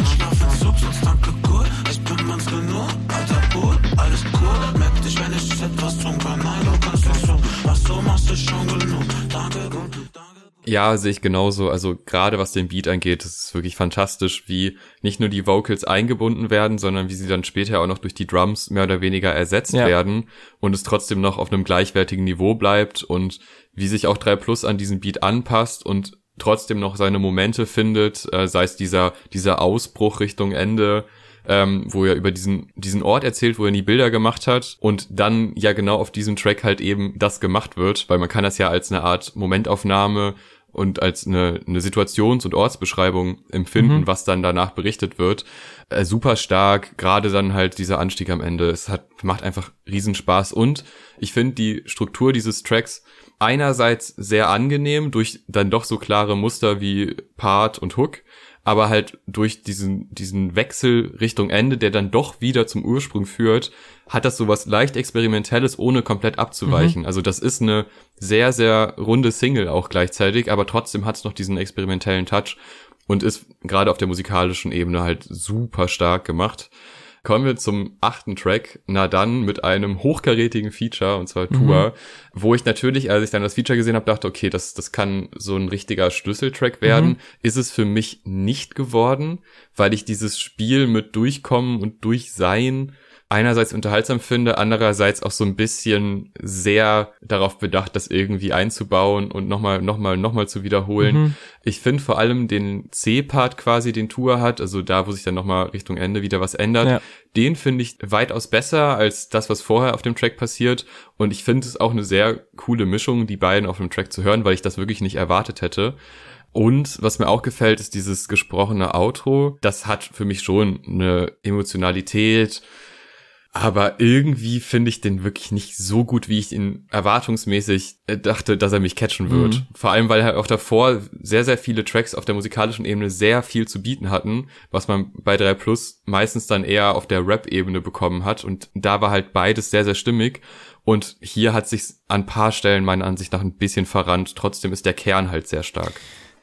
ja, sehe ich genauso. Also gerade was den Beat angeht, das ist wirklich fantastisch, wie nicht nur die Vocals eingebunden werden, sondern wie sie dann später auch noch durch die Drums mehr oder weniger ersetzt ja. werden und es trotzdem noch auf einem gleichwertigen Niveau bleibt und wie sich auch 3 Plus an diesen Beat anpasst und trotzdem noch seine Momente findet, äh, sei es dieser, dieser Ausbruch Richtung Ende, ähm, wo er über diesen, diesen Ort erzählt, wo er die Bilder gemacht hat und dann ja genau auf diesem Track halt eben das gemacht wird, weil man kann das ja als eine Art Momentaufnahme und als eine, eine Situations- und Ortsbeschreibung empfinden, mhm. was dann danach berichtet wird. Äh, super stark, gerade dann halt dieser Anstieg am Ende. Es hat, macht einfach Riesenspaß und ich finde die Struktur dieses Tracks einerseits sehr angenehm durch dann doch so klare Muster wie Part und Hook aber halt durch diesen, diesen Wechsel Richtung Ende, der dann doch wieder zum Ursprung führt, hat das sowas leicht Experimentelles, ohne komplett abzuweichen. Mhm. Also das ist eine sehr, sehr runde Single auch gleichzeitig, aber trotzdem hat es noch diesen experimentellen Touch und ist gerade auf der musikalischen Ebene halt super stark gemacht. Kommen wir zum achten Track, na dann mit einem hochkarätigen Feature, und zwar Tour, mhm. wo ich natürlich, als ich dann das Feature gesehen habe, dachte, okay, das, das kann so ein richtiger Schlüsseltrack werden. Mhm. Ist es für mich nicht geworden, weil ich dieses Spiel mit Durchkommen und Durchsein einerseits unterhaltsam finde, andererseits auch so ein bisschen sehr darauf bedacht, das irgendwie einzubauen und nochmal, nochmal, nochmal zu wiederholen. Mhm. Ich finde vor allem den C-Part quasi, den Tour hat, also da, wo sich dann nochmal Richtung Ende wieder was ändert, ja. den finde ich weitaus besser als das, was vorher auf dem Track passiert. Und ich finde es auch eine sehr coole Mischung, die beiden auf dem Track zu hören, weil ich das wirklich nicht erwartet hätte. Und was mir auch gefällt, ist dieses gesprochene Outro. Das hat für mich schon eine Emotionalität, aber irgendwie finde ich den wirklich nicht so gut, wie ich ihn erwartungsmäßig äh, dachte, dass er mich catchen wird. Mhm. Vor allem, weil er auch davor sehr, sehr viele Tracks auf der musikalischen Ebene sehr viel zu bieten hatten, was man bei 3 Plus meistens dann eher auf der Rap-Ebene bekommen hat. Und da war halt beides sehr, sehr stimmig. Und hier hat sich an paar Stellen meiner Ansicht nach ein bisschen verrannt. Trotzdem ist der Kern halt sehr stark.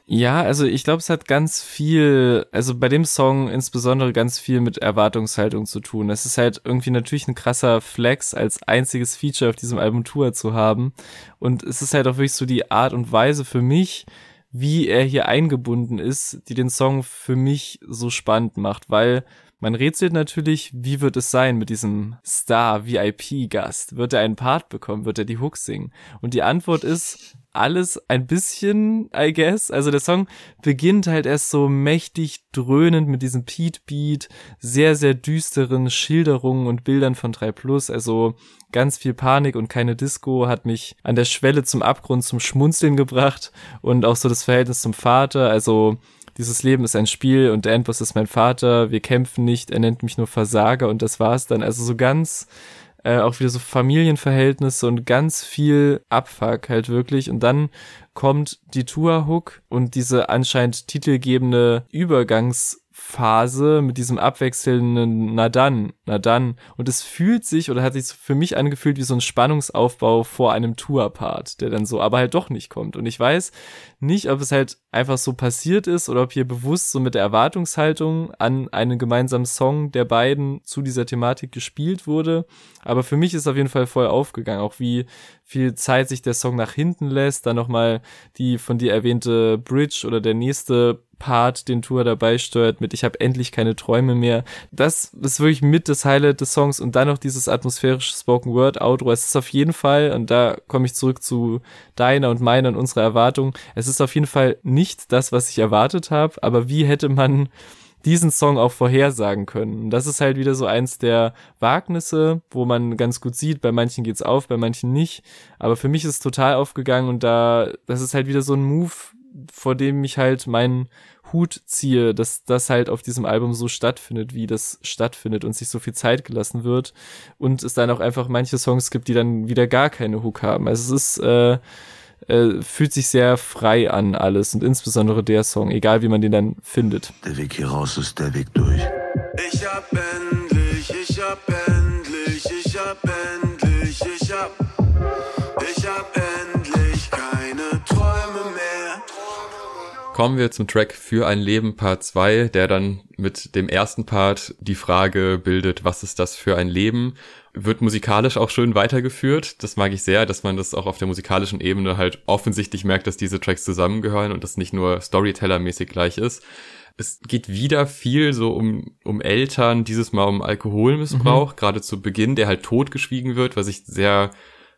Ja, also ich glaube, es hat ganz viel, also bei dem Song insbesondere ganz viel mit Erwartungshaltung zu tun. Es ist halt irgendwie natürlich ein krasser Flex als einziges Feature auf diesem Album Tour zu haben. Und es ist halt auch wirklich so die Art und Weise für mich, wie er hier eingebunden ist, die den Song für mich so spannend macht, weil man rätselt natürlich, wie wird es sein mit diesem Star-VIP-Gast? Wird er einen Part bekommen? Wird er die Hooks singen? Und die Antwort ist, alles ein bisschen, I guess. Also der Song beginnt halt erst so mächtig dröhnend mit diesem Pete Beat, sehr, sehr düsteren Schilderungen und Bildern von 3 Plus. Also ganz viel Panik und keine Disco hat mich an der Schwelle zum Abgrund zum Schmunzeln gebracht und auch so das Verhältnis zum Vater. Also dieses Leben ist ein Spiel und der Endboss ist mein Vater. Wir kämpfen nicht. Er nennt mich nur Versager und das war's dann. Also so ganz äh, auch wieder so Familienverhältnisse und ganz viel Abfuck halt wirklich. Und dann kommt die Tour-Hook und diese anscheinend titelgebende Übergangs- Phase mit diesem abwechselnden na dann, na dann. Und es fühlt sich oder hat sich für mich angefühlt wie so ein Spannungsaufbau vor einem Tour-Part, der dann so aber halt doch nicht kommt. Und ich weiß nicht, ob es halt einfach so passiert ist oder ob hier bewusst so mit der Erwartungshaltung an einen gemeinsamen Song der beiden zu dieser Thematik gespielt wurde. Aber für mich ist auf jeden Fall voll aufgegangen, auch wie viel Zeit sich der Song nach hinten lässt, dann nochmal die von dir erwähnte Bridge oder der nächste Part, den Tour dabei steuert mit Ich habe endlich keine Träume mehr. Das ist wirklich mit das Highlight des Songs und dann noch dieses atmosphärische Spoken Word Outro. Es ist auf jeden Fall, und da komme ich zurück zu deiner und meiner und unserer Erwartung, es ist auf jeden Fall nicht das, was ich erwartet habe, aber wie hätte man diesen Song auch vorhersagen können. Das ist halt wieder so eins der Wagnisse, wo man ganz gut sieht, bei manchen geht's auf, bei manchen nicht. Aber für mich ist es total aufgegangen und da, das ist halt wieder so ein Move, vor dem ich halt meinen Hut ziehe, dass das halt auf diesem Album so stattfindet, wie das stattfindet und sich so viel Zeit gelassen wird und es dann auch einfach manche Songs gibt, die dann wieder gar keine Hook haben. Also es ist äh, äh, fühlt sich sehr frei an alles und insbesondere der Song, egal wie man den dann findet. Der Weg hier raus ist der Weg durch. Ich hab endlich, ich hab endlich, ich hab endlich, Kommen wir zum Track für ein Leben Part 2, der dann mit dem ersten Part die Frage bildet, was ist das für ein Leben? wird musikalisch auch schön weitergeführt. Das mag ich sehr, dass man das auch auf der musikalischen Ebene halt offensichtlich merkt, dass diese Tracks zusammengehören und das nicht nur Storyteller-mäßig gleich ist. Es geht wieder viel so um, um Eltern, dieses Mal um Alkoholmissbrauch, mhm. gerade zu Beginn, der halt totgeschwiegen wird, was ich sehr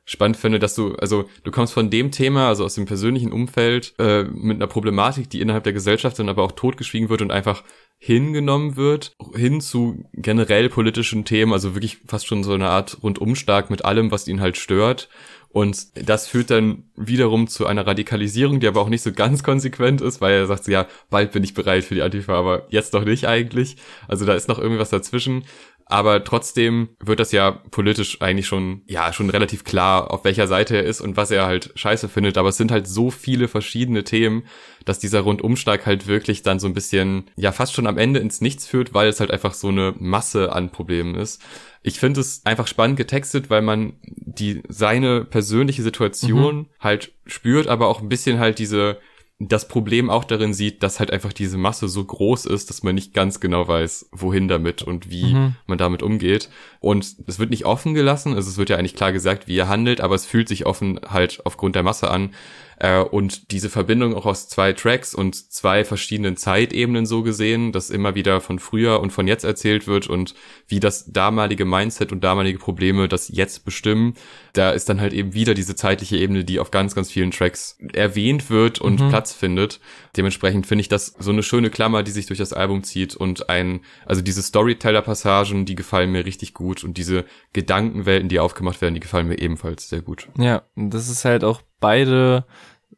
spannend finde, dass du, also du kommst von dem Thema, also aus dem persönlichen Umfeld, äh, mit einer Problematik, die innerhalb der Gesellschaft dann aber auch totgeschwiegen wird und einfach hingenommen wird, hin zu generell politischen Themen, also wirklich fast schon so eine Art Rundumschlag mit allem, was ihn halt stört. Und das führt dann wiederum zu einer Radikalisierung, die aber auch nicht so ganz konsequent ist, weil er sagt ja, bald bin ich bereit für die Antifa, aber jetzt noch nicht eigentlich. Also da ist noch irgendwas dazwischen aber trotzdem wird das ja politisch eigentlich schon, ja, schon relativ klar, auf welcher Seite er ist und was er halt scheiße findet, aber es sind halt so viele verschiedene Themen, dass dieser Rundumschlag halt wirklich dann so ein bisschen, ja, fast schon am Ende ins Nichts führt, weil es halt einfach so eine Masse an Problemen ist. Ich finde es einfach spannend getextet, weil man die, seine persönliche Situation mhm. halt spürt, aber auch ein bisschen halt diese, das Problem auch darin sieht, dass halt einfach diese Masse so groß ist, dass man nicht ganz genau weiß, wohin damit und wie mhm. man damit umgeht. Und es wird nicht offen gelassen, also es wird ja eigentlich klar gesagt, wie er handelt, aber es fühlt sich offen halt aufgrund der Masse an. Äh, und diese Verbindung auch aus zwei Tracks und zwei verschiedenen Zeitebenen so gesehen, dass immer wieder von früher und von jetzt erzählt wird und wie das damalige Mindset und damalige Probleme das jetzt bestimmen, da ist dann halt eben wieder diese zeitliche Ebene, die auf ganz, ganz vielen Tracks erwähnt wird und mhm. Platz findet. Dementsprechend finde ich das so eine schöne Klammer, die sich durch das Album zieht und ein, also diese Storyteller-Passagen, die gefallen mir richtig gut und diese Gedankenwelten, die aufgemacht werden, die gefallen mir ebenfalls sehr gut. Ja, das ist halt auch beide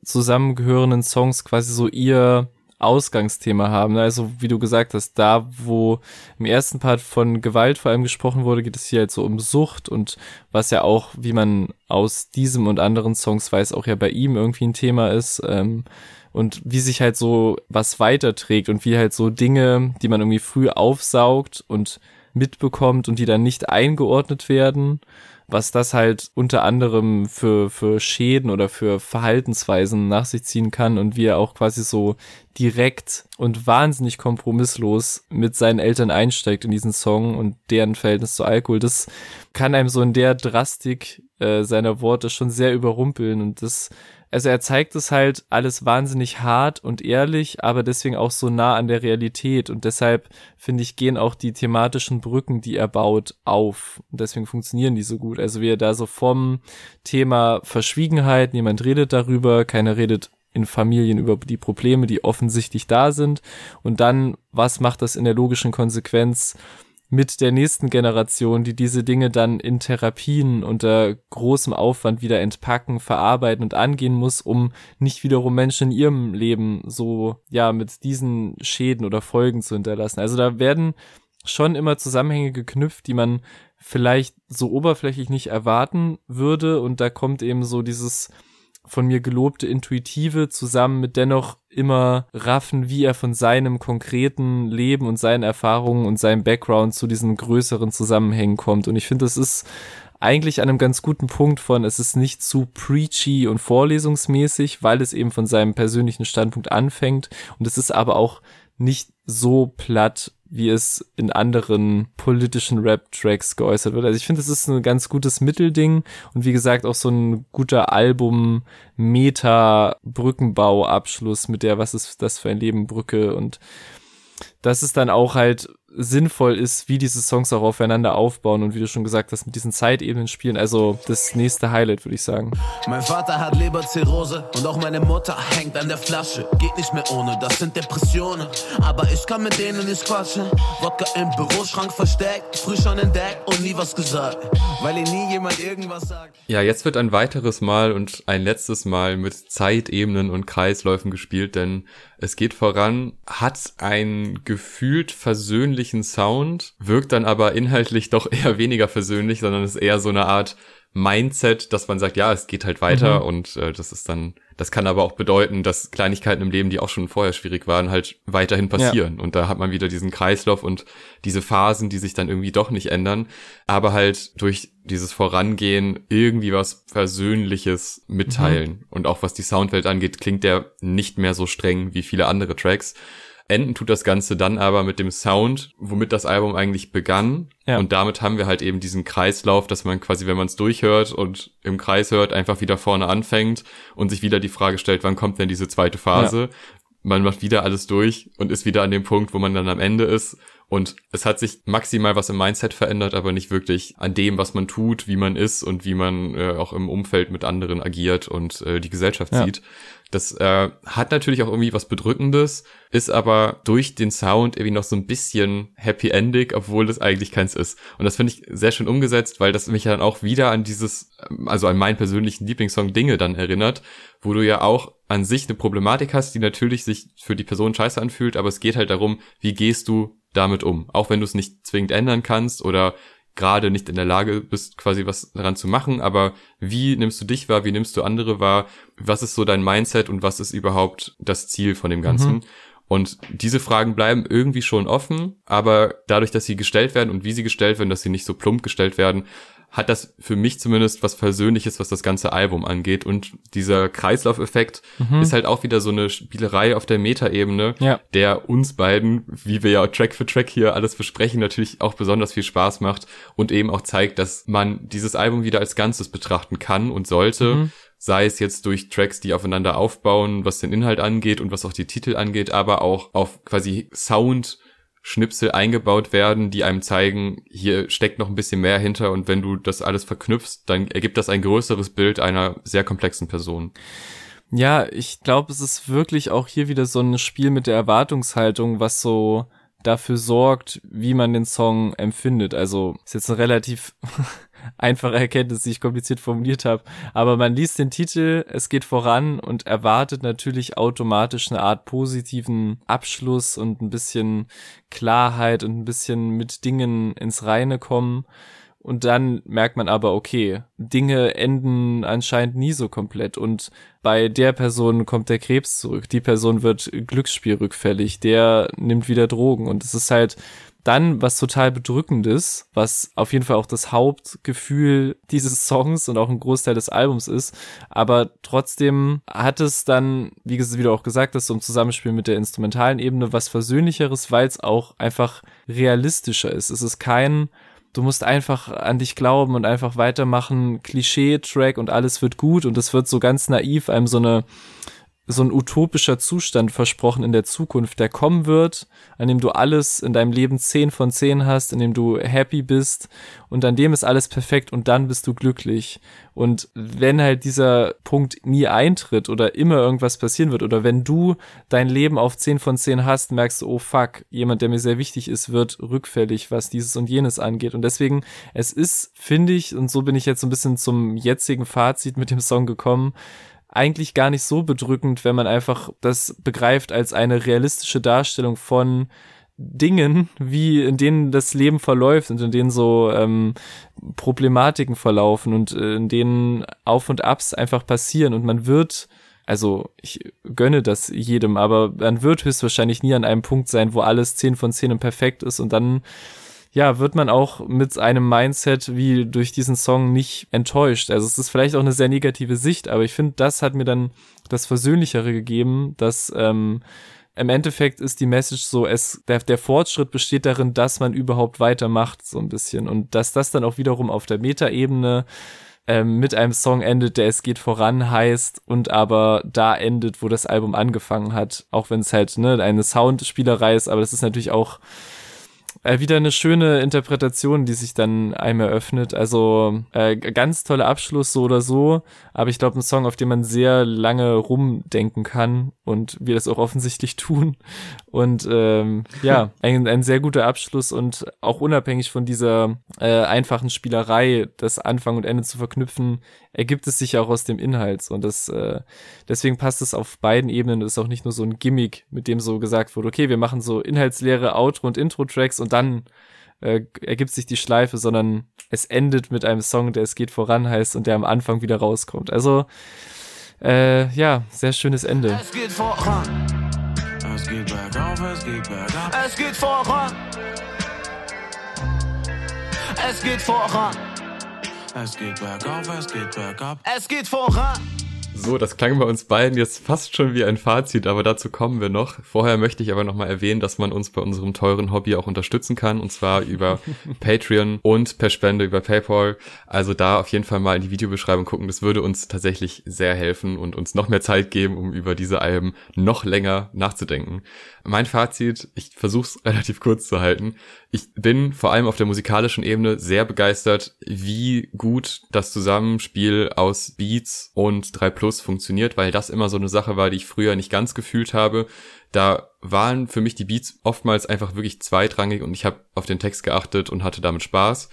zusammengehörenden Songs quasi so ihr Ausgangsthema haben. Also wie du gesagt hast, da wo im ersten Part von Gewalt vor allem gesprochen wurde, geht es hier halt so um Sucht und was ja auch, wie man aus diesem und anderen Songs weiß, auch ja bei ihm irgendwie ein Thema ist. Ähm, und wie sich halt so was weiterträgt und wie halt so Dinge, die man irgendwie früh aufsaugt und mitbekommt und die dann nicht eingeordnet werden was das halt unter anderem für, für Schäden oder für Verhaltensweisen nach sich ziehen kann und wie er auch quasi so direkt und wahnsinnig kompromisslos mit seinen Eltern einsteigt in diesen Song und deren Verhältnis zu Alkohol. Das kann einem so in der Drastik äh, seiner Worte schon sehr überrumpeln und das also er zeigt es halt alles wahnsinnig hart und ehrlich, aber deswegen auch so nah an der Realität und deshalb finde ich gehen auch die thematischen Brücken, die er baut, auf und deswegen funktionieren die so gut. Also wie er da so vom Thema Verschwiegenheit, niemand redet darüber, keiner redet in Familien über die Probleme, die offensichtlich da sind und dann, was macht das in der logischen Konsequenz? mit der nächsten Generation, die diese Dinge dann in Therapien unter großem Aufwand wieder entpacken, verarbeiten und angehen muss, um nicht wiederum Menschen in ihrem Leben so, ja, mit diesen Schäden oder Folgen zu hinterlassen. Also da werden schon immer Zusammenhänge geknüpft, die man vielleicht so oberflächlich nicht erwarten würde und da kommt eben so dieses von mir gelobte Intuitive zusammen mit dennoch immer raffen, wie er von seinem konkreten Leben und seinen Erfahrungen und seinem Background zu diesen größeren Zusammenhängen kommt. Und ich finde, das ist eigentlich an einem ganz guten Punkt von, es ist nicht zu preachy und vorlesungsmäßig, weil es eben von seinem persönlichen Standpunkt anfängt. Und es ist aber auch nicht so platt, wie es in anderen politischen Rap-Tracks geäußert wird. Also ich finde, es ist ein ganz gutes Mittelding und wie gesagt auch so ein guter Album-Meta-Brückenbau-Abschluss mit der Was ist das für ein Leben Brücke und dass es dann auch halt sinnvoll ist, wie diese Songs auch aufeinander aufbauen und wie du schon gesagt hast, mit diesen Zeitebenen spielen. Also das nächste Highlight, würde ich sagen. Mein Vater hat Leberzirrhose und auch meine Mutter hängt an der Flasche. Geht nicht mehr ohne, das sind Depressionen. Aber ich kann mit denen nicht quatschen. Wodka im Büroschrank versteckt, früh schon entdeckt und nie was gesagt. Weil ihr nie jemand irgendwas sagt. Ja, jetzt wird ein weiteres Mal und ein letztes Mal mit Zeitebenen und Kreisläufen gespielt, denn es geht voran, hat einen gefühlt versöhnlichen Sound, wirkt dann aber inhaltlich doch eher weniger versöhnlich, sondern ist eher so eine Art Mindset, dass man sagt, ja, es geht halt weiter mhm. und äh, das ist dann, das kann aber auch bedeuten, dass Kleinigkeiten im Leben, die auch schon vorher schwierig waren, halt weiterhin passieren. Ja. Und da hat man wieder diesen Kreislauf und diese Phasen, die sich dann irgendwie doch nicht ändern, aber halt durch dieses Vorangehen irgendwie was Versöhnliches mitteilen. Mhm. Und auch was die Soundwelt angeht, klingt der nicht mehr so streng wie viele andere Tracks. Enden tut das Ganze dann aber mit dem Sound, womit das Album eigentlich begann. Ja. Und damit haben wir halt eben diesen Kreislauf, dass man quasi, wenn man es durchhört und im Kreis hört, einfach wieder vorne anfängt und sich wieder die Frage stellt, wann kommt denn diese zweite Phase? Ja. Man macht wieder alles durch und ist wieder an dem Punkt, wo man dann am Ende ist. Und es hat sich maximal was im Mindset verändert, aber nicht wirklich an dem, was man tut, wie man ist und wie man äh, auch im Umfeld mit anderen agiert und äh, die Gesellschaft ja. sieht. Das äh, hat natürlich auch irgendwie was Bedrückendes, ist aber durch den Sound irgendwie noch so ein bisschen happy endig, obwohl das eigentlich keins ist. Und das finde ich sehr schön umgesetzt, weil das mich dann auch wieder an dieses, also an meinen persönlichen Lieblingssong Dinge dann erinnert, wo du ja auch an sich eine Problematik hast, die natürlich sich für die Person scheiße anfühlt, aber es geht halt darum, wie gehst du damit um? Auch wenn du es nicht zwingend ändern kannst oder gerade nicht in der Lage bist, quasi was daran zu machen, aber wie nimmst du dich wahr, wie nimmst du andere wahr, was ist so dein Mindset und was ist überhaupt das Ziel von dem Ganzen? Mhm. Und diese Fragen bleiben irgendwie schon offen, aber dadurch, dass sie gestellt werden und wie sie gestellt werden, dass sie nicht so plump gestellt werden, hat das für mich zumindest was Versöhnliches, was das ganze Album angeht. Und dieser Kreislaufeffekt mhm. ist halt auch wieder so eine Spielerei auf der Metaebene, ja. der uns beiden, wie wir ja Track für Track hier alles besprechen, natürlich auch besonders viel Spaß macht und eben auch zeigt, dass man dieses Album wieder als Ganzes betrachten kann und sollte. Mhm sei es jetzt durch Tracks, die aufeinander aufbauen, was den Inhalt angeht und was auch die Titel angeht, aber auch auf quasi Sound Schnipsel eingebaut werden, die einem zeigen, hier steckt noch ein bisschen mehr hinter und wenn du das alles verknüpfst, dann ergibt das ein größeres Bild einer sehr komplexen Person. Ja, ich glaube, es ist wirklich auch hier wieder so ein Spiel mit der Erwartungshaltung, was so dafür sorgt, wie man den Song empfindet. Also ist jetzt ein relativ einfache Erkenntnis, die ich kompliziert formuliert habe. Aber man liest den Titel, es geht voran und erwartet natürlich automatisch eine Art positiven Abschluss und ein bisschen Klarheit und ein bisschen mit Dingen ins Reine kommen. Und dann merkt man aber, okay, Dinge enden anscheinend nie so komplett. Und bei der Person kommt der Krebs zurück. Die Person wird Glücksspielrückfällig. Der nimmt wieder Drogen. Und es ist halt dann was total bedrückendes, was auf jeden Fall auch das Hauptgefühl dieses Songs und auch ein Großteil des Albums ist. Aber trotzdem hat es dann, wie du auch gesagt hast, so im Zusammenspiel mit der instrumentalen Ebene was Versöhnlicheres, weil es auch einfach realistischer ist. Es ist kein du musst einfach an dich glauben und einfach weitermachen, Klischee-Track und alles wird gut und es wird so ganz naiv einem so eine so ein utopischer Zustand versprochen in der Zukunft, der kommen wird, an dem du alles in deinem Leben zehn von zehn hast, in dem du happy bist und an dem ist alles perfekt und dann bist du glücklich. Und wenn halt dieser Punkt nie eintritt oder immer irgendwas passieren wird oder wenn du dein Leben auf zehn von zehn hast, merkst du, oh fuck, jemand, der mir sehr wichtig ist, wird rückfällig, was dieses und jenes angeht. Und deswegen, es ist, finde ich, und so bin ich jetzt so ein bisschen zum jetzigen Fazit mit dem Song gekommen, eigentlich gar nicht so bedrückend, wenn man einfach das begreift als eine realistische Darstellung von Dingen, wie in denen das Leben verläuft und in denen so ähm, Problematiken verlaufen und äh, in denen Auf und Abs einfach passieren. Und man wird, also ich gönne das jedem, aber man wird höchstwahrscheinlich nie an einem Punkt sein, wo alles 10 von 10 perfekt ist und dann ja, wird man auch mit einem Mindset wie durch diesen Song nicht enttäuscht. Also es ist vielleicht auch eine sehr negative Sicht, aber ich finde, das hat mir dann das Versöhnlichere gegeben, dass ähm, im Endeffekt ist die Message so, es, der, der Fortschritt besteht darin, dass man überhaupt weitermacht, so ein bisschen. Und dass das dann auch wiederum auf der Metaebene ähm, mit einem Song endet, der es geht voran heißt und aber da endet, wo das Album angefangen hat. Auch wenn es halt ne, eine Soundspielerei ist, aber das ist natürlich auch äh, wieder eine schöne Interpretation, die sich dann einem eröffnet. Also äh, ganz toller Abschluss so oder so, aber ich glaube ein Song, auf den man sehr lange rumdenken kann und wir das auch offensichtlich tun. Und ähm, ja, ein, ein sehr guter Abschluss und auch unabhängig von dieser äh, einfachen Spielerei, das Anfang und Ende zu verknüpfen, ergibt es sich auch aus dem Inhalt. Und das äh, deswegen passt es auf beiden Ebenen. Das ist auch nicht nur so ein Gimmick, mit dem so gesagt wurde, okay, wir machen so inhaltsleere Outro- und Intro-Tracks und dann äh, ergibt sich die Schleife, sondern es endet mit einem Song, der es geht voran heißt und der am Anfang wieder rauskommt. Also äh, ja, sehr schönes Ende. Es geht voran. Es geht bergauf, es geht bergab. Es geht voran. Es geht voran. Es geht bergauf, es geht bergab. Es geht voran. So, das klang bei uns beiden jetzt fast schon wie ein Fazit, aber dazu kommen wir noch. Vorher möchte ich aber nochmal erwähnen, dass man uns bei unserem teuren Hobby auch unterstützen kann, und zwar über Patreon und per Spende über PayPal. Also da auf jeden Fall mal in die Videobeschreibung gucken. Das würde uns tatsächlich sehr helfen und uns noch mehr Zeit geben, um über diese Alben noch länger nachzudenken. Mein Fazit, ich versuche es relativ kurz zu halten. Ich bin vor allem auf der musikalischen Ebene sehr begeistert, wie gut das Zusammenspiel aus Beats und 3 Plus funktioniert, weil das immer so eine Sache war, die ich früher nicht ganz gefühlt habe. Da waren für mich die Beats oftmals einfach wirklich zweitrangig und ich habe auf den Text geachtet und hatte damit Spaß.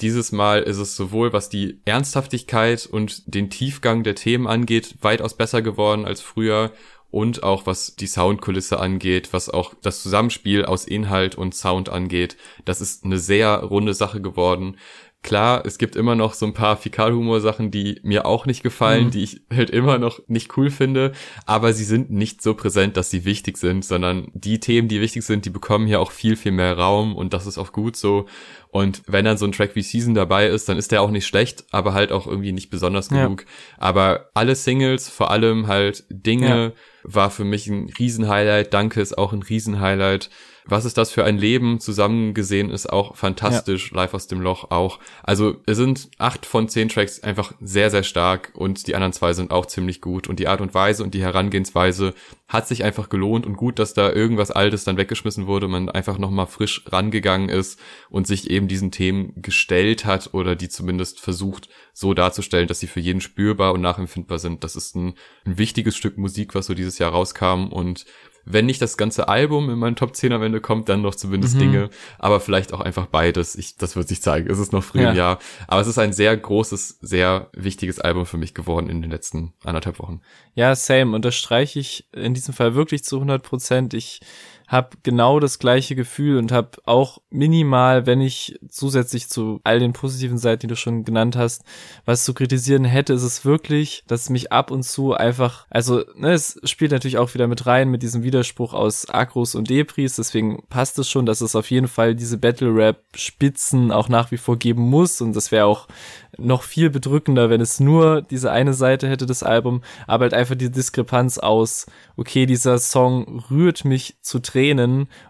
Dieses Mal ist es sowohl was die Ernsthaftigkeit und den Tiefgang der Themen angeht, weitaus besser geworden als früher und auch was die Soundkulisse angeht, was auch das Zusammenspiel aus Inhalt und Sound angeht. Das ist eine sehr runde Sache geworden. Klar, es gibt immer noch so ein paar Fäkalhumor-Sachen, die mir auch nicht gefallen, mhm. die ich halt immer noch nicht cool finde, aber sie sind nicht so präsent, dass sie wichtig sind, sondern die Themen, die wichtig sind, die bekommen hier auch viel, viel mehr Raum und das ist auch gut so. Und wenn dann so ein Track wie Season dabei ist, dann ist der auch nicht schlecht, aber halt auch irgendwie nicht besonders genug. Ja. Aber alle Singles, vor allem halt Dinge, ja. war für mich ein Riesenhighlight. Danke ist auch ein Riesenhighlight was ist das für ein Leben zusammen gesehen ist auch fantastisch. Ja. Live aus dem Loch auch. Also es sind acht von zehn Tracks einfach sehr, sehr stark und die anderen zwei sind auch ziemlich gut. Und die Art und Weise und die Herangehensweise hat sich einfach gelohnt und gut, dass da irgendwas Altes dann weggeschmissen wurde, man einfach nochmal frisch rangegangen ist und sich eben diesen Themen gestellt hat oder die zumindest versucht so darzustellen, dass sie für jeden spürbar und nachempfindbar sind. Das ist ein, ein wichtiges Stück Musik, was so dieses Jahr rauskam und wenn nicht das ganze Album in meinen Top 10 am Ende kommt, dann noch zumindest mhm. Dinge, aber vielleicht auch einfach beides. Ich, das wird sich zeigen. Es ist noch früh ja. im Jahr. Aber es ist ein sehr großes, sehr wichtiges Album für mich geworden in den letzten anderthalb Wochen. Ja, same. Unterstreiche ich in diesem Fall wirklich zu 100 Prozent. Ich habe genau das gleiche Gefühl und habe auch minimal, wenn ich zusätzlich zu all den positiven Seiten, die du schon genannt hast, was zu kritisieren hätte, ist es wirklich, dass mich ab und zu einfach, also ne, es spielt natürlich auch wieder mit rein mit diesem Widerspruch aus Akros und Depris, deswegen passt es schon, dass es auf jeden Fall diese Battle Rap Spitzen auch nach wie vor geben muss und das wäre auch noch viel bedrückender, wenn es nur diese eine Seite hätte, das Album, aber halt einfach die Diskrepanz aus, okay, dieser Song rührt mich zu Tränen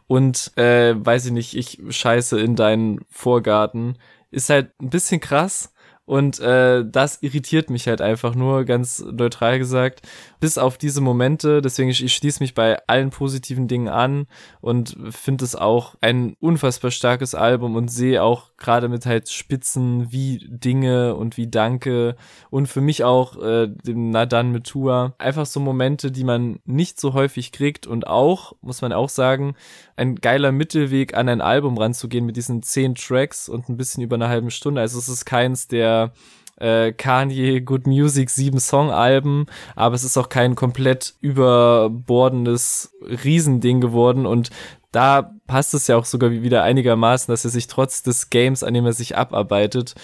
und, äh, weiß ich nicht, ich scheiße in deinen Vorgarten, ist halt ein bisschen krass, und äh, das irritiert mich halt einfach nur, ganz neutral gesagt. Bis auf diese Momente, deswegen ich, ich schließe mich bei allen positiven Dingen an und finde es auch ein unfassbar starkes Album und sehe auch gerade mit halt Spitzen wie Dinge und wie Danke und für mich auch äh, dem Nadan mit Tua. Einfach so Momente, die man nicht so häufig kriegt und auch, muss man auch sagen, ein geiler Mittelweg an ein Album ranzugehen mit diesen zehn Tracks und ein bisschen über eine halbe Stunde. Also es ist keins der äh, Kanye Good Music sieben Song Alben, aber es ist auch kein komplett überbordendes Riesending geworden und da passt es ja auch sogar wieder einigermaßen, dass er sich trotz des Games, an dem er sich abarbeitet,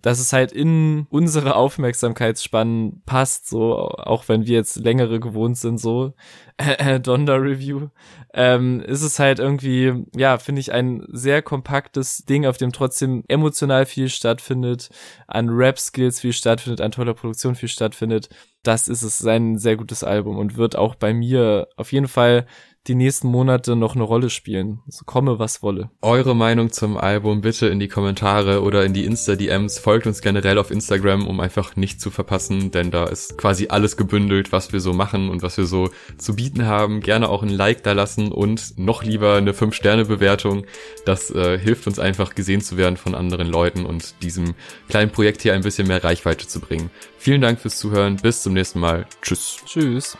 dass es halt in unsere Aufmerksamkeitsspannen passt, so, auch wenn wir jetzt längere gewohnt sind, so, äh, Donda Review, ähm, ist es halt irgendwie, ja, finde ich ein sehr kompaktes Ding, auf dem trotzdem emotional viel stattfindet, an Rap-Skills viel stattfindet, an toller Produktion viel stattfindet. Das ist es, ein sehr gutes Album und wird auch bei mir auf jeden Fall die nächsten Monate noch eine Rolle spielen. So komme, was wolle. Eure Meinung zum Album bitte in die Kommentare oder in die Insta-DMs. Folgt uns generell auf Instagram, um einfach nichts zu verpassen, denn da ist quasi alles gebündelt, was wir so machen und was wir so zu bieten haben. Gerne auch ein Like da lassen und noch lieber eine 5-Sterne-Bewertung. Das äh, hilft uns einfach gesehen zu werden von anderen Leuten und diesem kleinen Projekt hier ein bisschen mehr Reichweite zu bringen. Vielen Dank fürs Zuhören. Bis zum nächsten Mal. Tschüss. Tschüss.